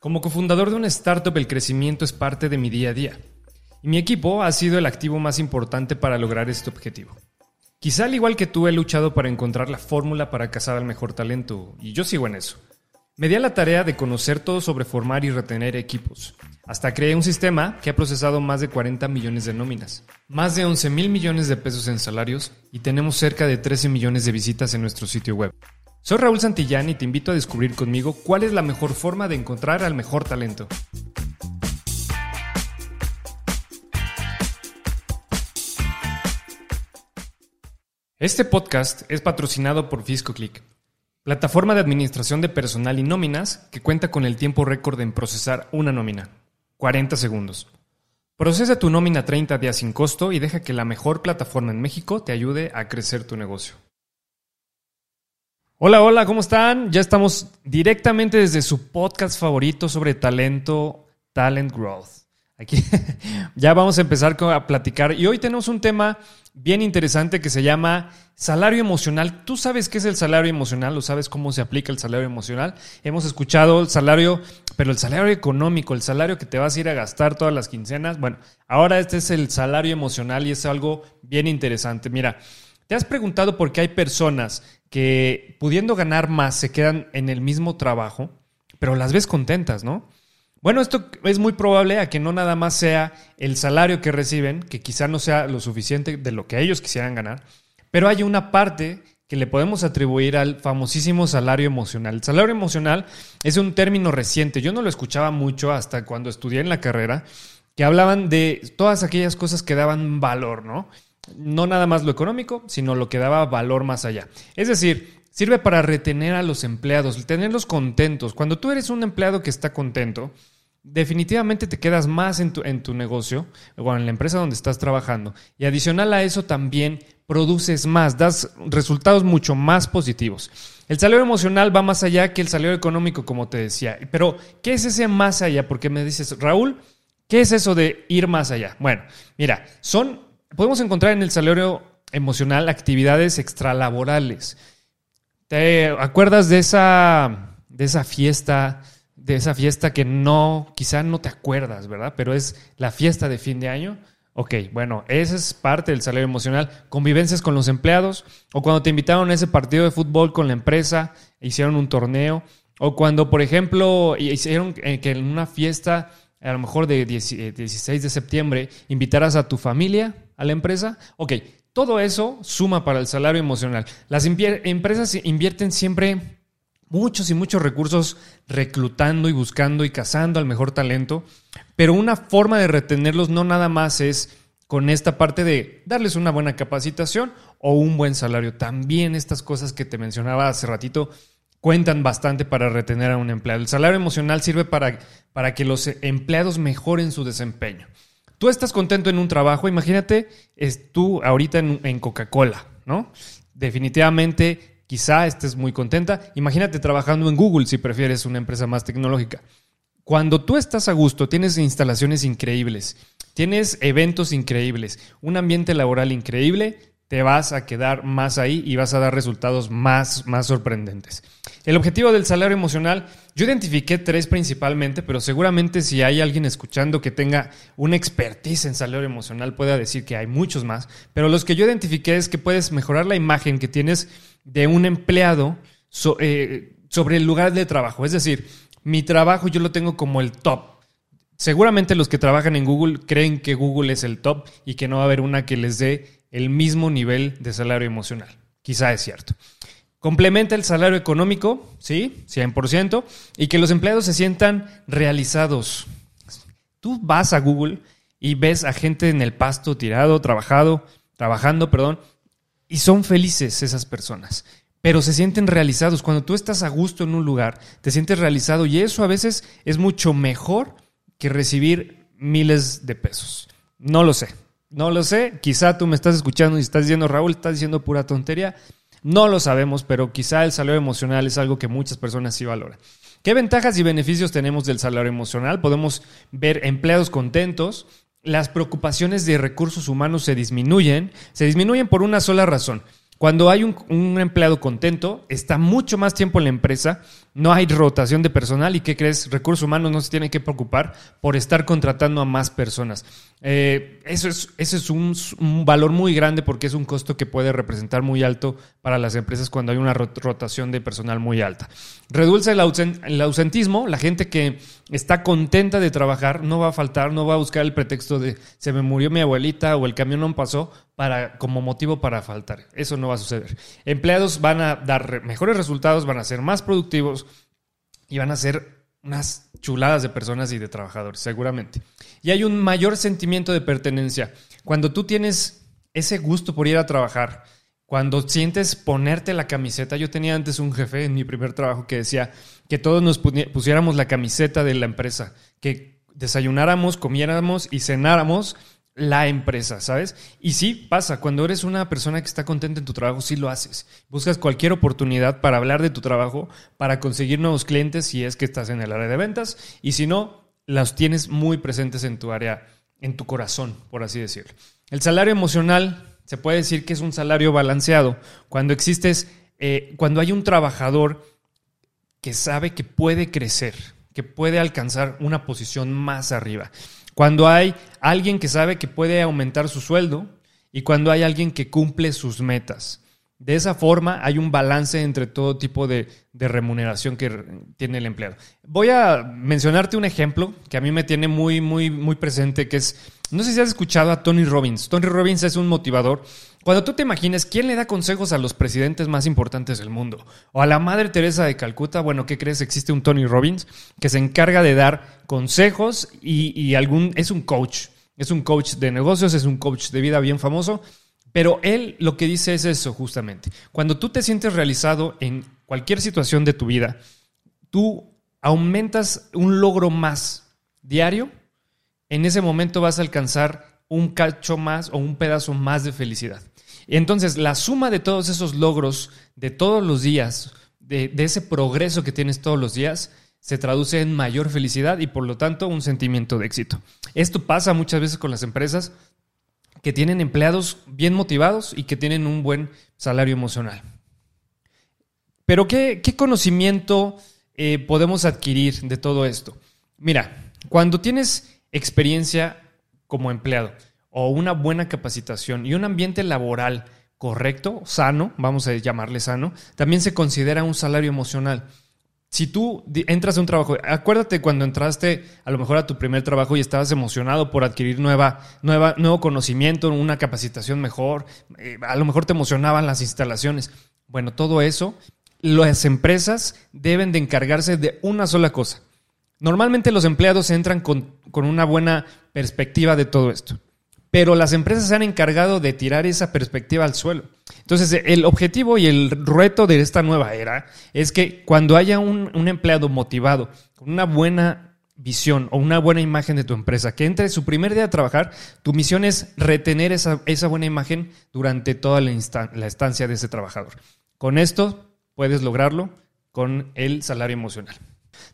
Como cofundador de una startup, el crecimiento es parte de mi día a día. Y mi equipo ha sido el activo más importante para lograr este objetivo. Quizá al igual que tú he luchado para encontrar la fórmula para cazar al mejor talento, y yo sigo en eso. Me di a la tarea de conocer todo sobre formar y retener equipos. Hasta creé un sistema que ha procesado más de 40 millones de nóminas, más de 11 mil millones de pesos en salarios y tenemos cerca de 13 millones de visitas en nuestro sitio web. Soy Raúl Santillán y te invito a descubrir conmigo cuál es la mejor forma de encontrar al mejor talento. Este podcast es patrocinado por FiscoClick Plataforma de administración de personal y nóminas que cuenta con el tiempo récord en procesar una nómina. 40 segundos. Procesa tu nómina 30 días sin costo y deja que la mejor plataforma en México te ayude a crecer tu negocio. Hola, hola, ¿cómo están? Ya estamos directamente desde su podcast favorito sobre talento, Talent Growth. Aquí ya vamos a empezar a platicar y hoy tenemos un tema bien interesante que se llama salario emocional. ¿Tú sabes qué es el salario emocional o sabes cómo se aplica el salario emocional? Hemos escuchado el salario, pero el salario económico, el salario que te vas a ir a gastar todas las quincenas. Bueno, ahora este es el salario emocional y es algo bien interesante. Mira, ¿te has preguntado por qué hay personas que pudiendo ganar más se quedan en el mismo trabajo, pero las ves contentas, ¿no? Bueno, esto es muy probable a que no nada más sea el salario que reciben, que quizá no sea lo suficiente de lo que ellos quisieran ganar, pero hay una parte que le podemos atribuir al famosísimo salario emocional. El salario emocional es un término reciente, yo no lo escuchaba mucho hasta cuando estudié en la carrera, que hablaban de todas aquellas cosas que daban valor, ¿no? No nada más lo económico, sino lo que daba valor más allá. Es decir, Sirve para retener a los empleados, tenerlos contentos. Cuando tú eres un empleado que está contento, definitivamente te quedas más en tu, en tu negocio o en la empresa donde estás trabajando. Y adicional a eso también produces más, das resultados mucho más positivos. El salario emocional va más allá que el salario económico, como te decía. Pero, ¿qué es ese más allá? Porque me dices, Raúl, ¿qué es eso de ir más allá? Bueno, mira, son, podemos encontrar en el salario emocional actividades extralaborales ¿Te acuerdas de esa, de esa fiesta, de esa fiesta que no, quizá no te acuerdas, ¿verdad? Pero es la fiesta de fin de año. Ok, bueno, esa es parte del salario emocional. Convivencias con los empleados, o cuando te invitaron a ese partido de fútbol con la empresa, hicieron un torneo, o cuando, por ejemplo, hicieron eh, que en una fiesta, a lo mejor de 16 eh, de septiembre, invitaras a tu familia a la empresa. Ok, todo eso suma para el salario emocional. Las empresas invierten siempre muchos y muchos recursos reclutando y buscando y cazando al mejor talento, pero una forma de retenerlos no nada más es con esta parte de darles una buena capacitación o un buen salario. También estas cosas que te mencionaba hace ratito cuentan bastante para retener a un empleado. El salario emocional sirve para, para que los empleados mejoren su desempeño. Tú estás contento en un trabajo, imagínate, es tú ahorita en, Coca-Cola, ¿no? Definitivamente, quizá estés muy contenta. Imagínate trabajando en Google si prefieres una empresa más tecnológica. Cuando tú estás a gusto, tienes instalaciones increíbles, tienes eventos increíbles, un ambiente laboral increíble, te vas a quedar más ahí y vas a dar resultados más, más sorprendentes. El objetivo del salario emocional, yo identifiqué tres principalmente, pero seguramente si hay alguien escuchando que tenga una expertise en salario emocional pueda decir que hay muchos más, pero los que yo identifiqué es que puedes mejorar la imagen que tienes de un empleado eh, sobre el lugar de trabajo. Es decir, mi trabajo yo lo tengo como el top. Seguramente los que trabajan en Google creen que Google es el top y que no va a haber una que les dé el mismo nivel de salario emocional. Quizá es cierto. Complementa el salario económico, sí, 100%, y que los empleados se sientan realizados. Tú vas a Google y ves a gente en el pasto tirado, trabajado, trabajando, perdón, y son felices esas personas, pero se sienten realizados. Cuando tú estás a gusto en un lugar, te sientes realizado y eso a veces es mucho mejor que recibir miles de pesos. No lo sé, no lo sé, quizá tú me estás escuchando y estás diciendo, Raúl, estás diciendo pura tontería. No lo sabemos, pero quizá el salario emocional es algo que muchas personas sí valoran. ¿Qué ventajas y beneficios tenemos del salario emocional? Podemos ver empleados contentos, las preocupaciones de recursos humanos se disminuyen, se disminuyen por una sola razón. Cuando hay un, empleado contento, está mucho más tiempo en la empresa, no hay rotación de personal y ¿qué crees? Recursos humanos no se tienen que preocupar por estar contratando a más personas. Eh, eso es, eso es un, valor muy grande porque es un costo que puede representar muy alto para las empresas cuando hay una rotación de personal muy alta. Reduce el, el ausentismo, la gente que está contenta de trabajar no va a faltar, no va a buscar el pretexto de se me murió mi abuelita o el camión no pasó para, como motivo para faltar. Eso no va a suceder. Empleados van a dar mejores resultados, van a ser más productivos y van a ser unas chuladas de personas y de trabajadores, seguramente. Y hay un mayor sentimiento de pertenencia. Cuando tú tienes ese gusto por ir a trabajar, cuando sientes ponerte la camiseta, yo tenía antes un jefe en mi primer trabajo que decía que todos nos pusiéramos la camiseta de la empresa, que desayunáramos, comiéramos y cenáramos la empresa, ¿sabes? Y sí pasa, cuando eres una persona que está contenta en tu trabajo, sí lo haces. Buscas cualquier oportunidad para hablar de tu trabajo, para conseguir nuevos clientes si es que estás en el área de ventas y si no, las tienes muy presentes en tu área, en tu corazón, por así decirlo. El salario emocional se puede decir que es un salario balanceado cuando existes, eh, cuando hay un trabajador que sabe que puede crecer, que puede alcanzar una posición más arriba. Cuando hay alguien que sabe que puede aumentar su sueldo y cuando hay alguien que cumple sus metas. De esa forma hay un balance entre todo tipo de, remuneración que tiene el empleado. Voy a mencionarte un ejemplo que a mí me tiene muy, muy, muy presente, que es, no sé si has escuchado a Tony Robbins. Tony Robbins es un motivador cuando tú te imagines quién le da consejos a los presidentes más importantes del mundo o a la Madre Teresa de Calcuta, bueno, ¿qué crees? Existe un Tony Robbins que se encarga de dar consejos y, algún es un coach, es un coach de negocios, es un coach de vida bien famoso, pero él lo que dice es eso justamente. Cuando tú te sientes realizado en cualquier situación de tu vida, tú aumentas un logro más diario, en ese momento vas a alcanzar un cacho más o un pedazo más de felicidad. Entonces, la suma de todos esos logros de todos los días, de, ese progreso que tienes todos los días, se traduce en mayor felicidad y por lo tanto un sentimiento de éxito. Esto pasa muchas veces con las empresas que tienen empleados bien motivados y que tienen un buen salario emocional. Pero ¿qué, conocimiento eh, podemos adquirir de todo esto? Mira, cuando tienes experiencia como empleado, o una buena capacitación y un ambiente laboral correcto, sano, vamos a llamarle sano, también se considera un salario emocional. Si tú entras a un trabajo, acuérdate cuando entraste a lo mejor a tu primer trabajo y estabas emocionado por adquirir nueva, nueva, nuevo conocimiento, una capacitación mejor, eh, a lo mejor te emocionaban las instalaciones. Bueno, todo eso, las empresas deben de encargarse de una sola cosa. Normalmente los empleados entran con, con una buena perspectiva de todo esto pero las empresas se han encargado de tirar esa perspectiva al suelo. Entonces, el objetivo y el reto de esta nueva era es que cuando haya un, empleado motivado, con una buena visión o una buena imagen de tu empresa, que entre su primer día a trabajar, tu misión es retener esa, buena imagen durante toda la, la estancia de ese trabajador. Con esto puedes lograrlo con el salario emocional.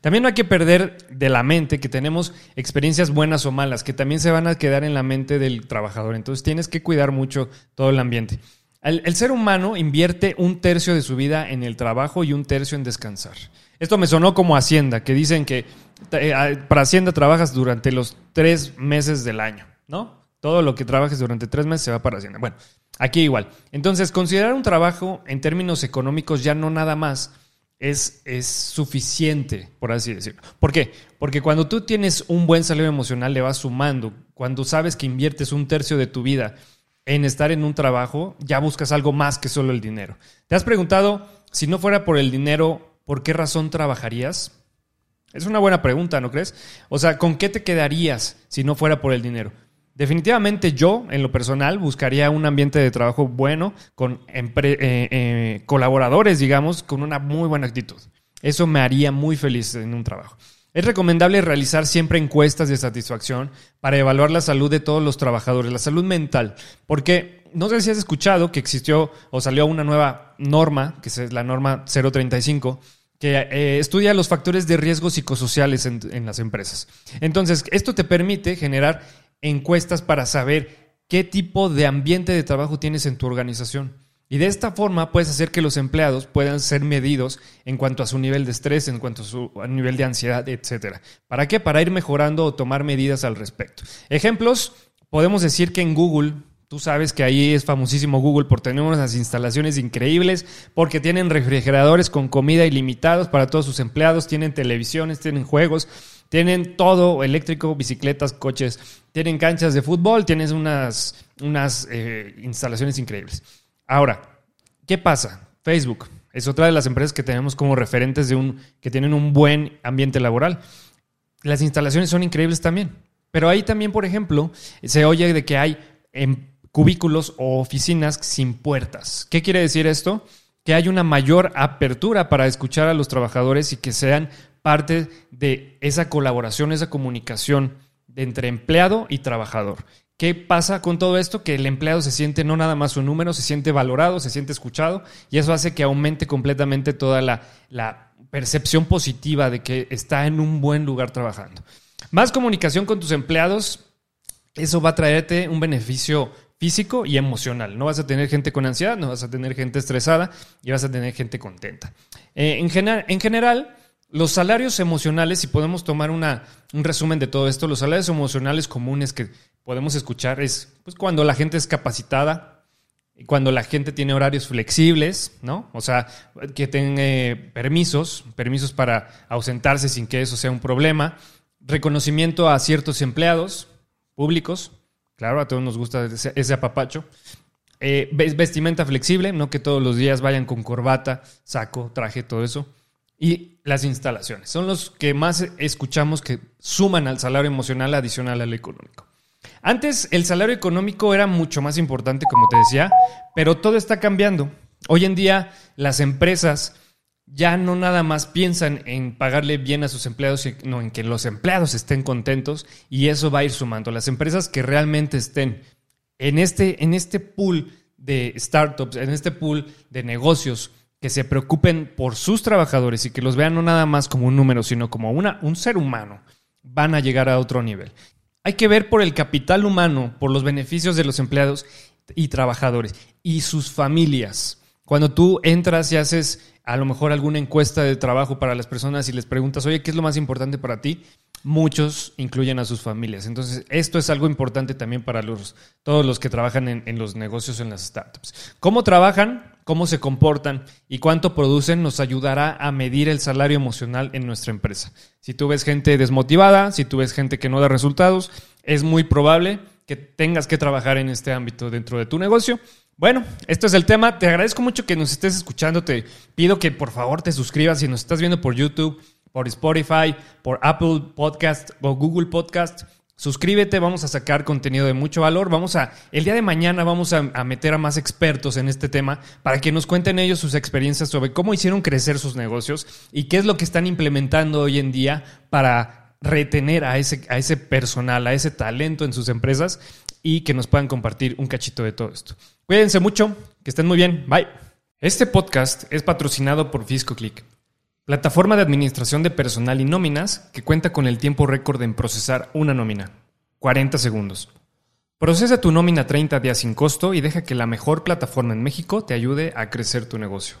También no hay que perder de la mente que tenemos experiencias buenas o malas, que también se van a quedar en la mente del trabajador. Entonces tienes que cuidar mucho todo el ambiente. El, ser humano invierte un tercio de su vida en el trabajo y un tercio en descansar. Esto me sonó como Hacienda, que dicen que eh, para Hacienda trabajas durante los tres meses del año, ¿no? Todo lo que trabajes durante tres meses se va para Hacienda. Bueno, aquí igual. Entonces, considerar un trabajo en términos económicos ya no nada más es, es suficiente, por así decirlo. ¿Por qué? Porque cuando tú tienes un buen salario emocional, le vas sumando. Cuando sabes que inviertes un tercio de tu vida en estar en un trabajo, ya buscas algo más que solo el dinero. ¿Te has preguntado, si no fuera por el dinero, ¿por qué razón trabajarías? Es una buena pregunta, ¿no crees? O sea, ¿con qué te quedarías si no fuera por el dinero? Definitivamente yo, en lo personal, buscaría un ambiente de trabajo bueno, con eh, eh, colaboradores, digamos, con una muy buena actitud. Eso me haría muy feliz en un trabajo. Es recomendable realizar siempre encuestas de satisfacción para evaluar la salud de todos los trabajadores, la salud mental, porque no sé si has escuchado que existió o salió una nueva norma, que es la norma 035, que eh, estudia los factores de riesgo psicosociales en las empresas. Entonces, esto te permite generar encuestas para saber qué tipo de ambiente de trabajo tienes en tu organización. Y de esta forma puedes hacer que los empleados puedan ser medidos en cuanto a su nivel de estrés, en cuanto a su nivel de ansiedad, etc. ¿Para qué? Para ir mejorando o tomar medidas al respecto. Ejemplos, podemos decir que en Google Tú sabes que ahí es famosísimo Google por tener unas instalaciones increíbles, porque tienen refrigeradores con comida ilimitados para todos sus empleados, tienen televisiones, tienen juegos, tienen todo eléctrico, bicicletas, coches, tienen canchas de fútbol, tienen unas, unas eh, instalaciones increíbles. Ahora, ¿qué pasa? Facebook es otra de las empresas que tenemos como referentes de un, que tienen un buen ambiente laboral. Las instalaciones son increíbles también. Pero ahí también, por ejemplo, se oye de que hay em, cubículos o oficinas sin puertas. ¿Qué quiere decir esto? Que hay una mayor apertura para escuchar a los trabajadores y que sean parte de esa colaboración, esa comunicación entre empleado y trabajador. ¿Qué pasa con todo esto? Que el empleado se siente no nada más un número, se siente valorado, se siente escuchado y eso hace que aumente completamente toda la, la percepción positiva de que está en un buen lugar trabajando. Más comunicación con tus empleados, eso va a traerte un beneficio físico y emocional. No vas a tener gente con ansiedad, no vas a tener gente estresada y vas a tener gente contenta. Eh, en, en general, los salarios emocionales, si podemos tomar una, un resumen de todo esto, los salarios emocionales comunes que podemos escuchar es pues, cuando la gente es capacitada, cuando la gente tiene horarios flexibles, ¿no? O sea, que tenga permisos, permisos para ausentarse sin que eso sea un problema, reconocimiento a ciertos empleados públicos, Claro, a todos nos gusta ese, apapacho. Eh, vestimenta flexible, no que todos los días vayan con corbata, saco, traje, todo eso. Y las instalaciones. Son los que más escuchamos que suman al salario emocional adicional al económico. Antes el salario económico era mucho más importante, como te decía, pero todo está cambiando. Hoy en día las empresas ya no nada más piensan en pagarle bien a sus empleados, sino en que los empleados estén contentos y eso va a ir sumando. Las empresas que realmente estén en este, en este pool de startups, en este pool de negocios, que se preocupen por sus trabajadores y que los vean no nada más como un número, sino como una, un ser humano, van a llegar a otro nivel. Hay que ver por el capital humano, por los beneficios de los empleados y trabajadores y sus familias. Cuando tú entras y haces a lo mejor alguna encuesta de trabajo para las personas y les preguntas, oye, ¿qué es lo más importante para ti? Muchos incluyen a sus familias. Entonces, esto es algo importante también para los, todos los que trabajan en, en los negocios, en las startups. ¿Cómo trabajan? cómo se comportan y cuánto producen nos ayudará a medir el salario emocional en nuestra empresa. Si tú ves gente desmotivada, si tú ves gente que no da resultados, es muy probable que tengas que trabajar en este ámbito dentro de tu negocio bueno, esto es el tema. Te agradezco mucho que nos estés escuchando. Te pido que por favor te suscribas si nos estás viendo por YouTube, por Spotify, por Apple Podcast o Google Podcast. Suscríbete, vamos a sacar contenido de mucho valor. Vamos a, el día de mañana vamos a, meter a más expertos en este tema para que nos cuenten ellos sus experiencias sobre cómo hicieron crecer sus negocios y qué es lo que están implementando hoy en día para retener a ese, a ese personal, a ese talento en sus empresas y que nos puedan compartir un cachito de todo esto. Cuídense mucho, que estén muy bien. Bye. Este podcast es patrocinado por FiscoClick, plataforma de administración de personal y nóminas que cuenta con el tiempo récord en procesar una nómina, 40 segundos. Procesa tu nómina 30 días sin costo y deja que la mejor plataforma en México te ayude a crecer tu negocio.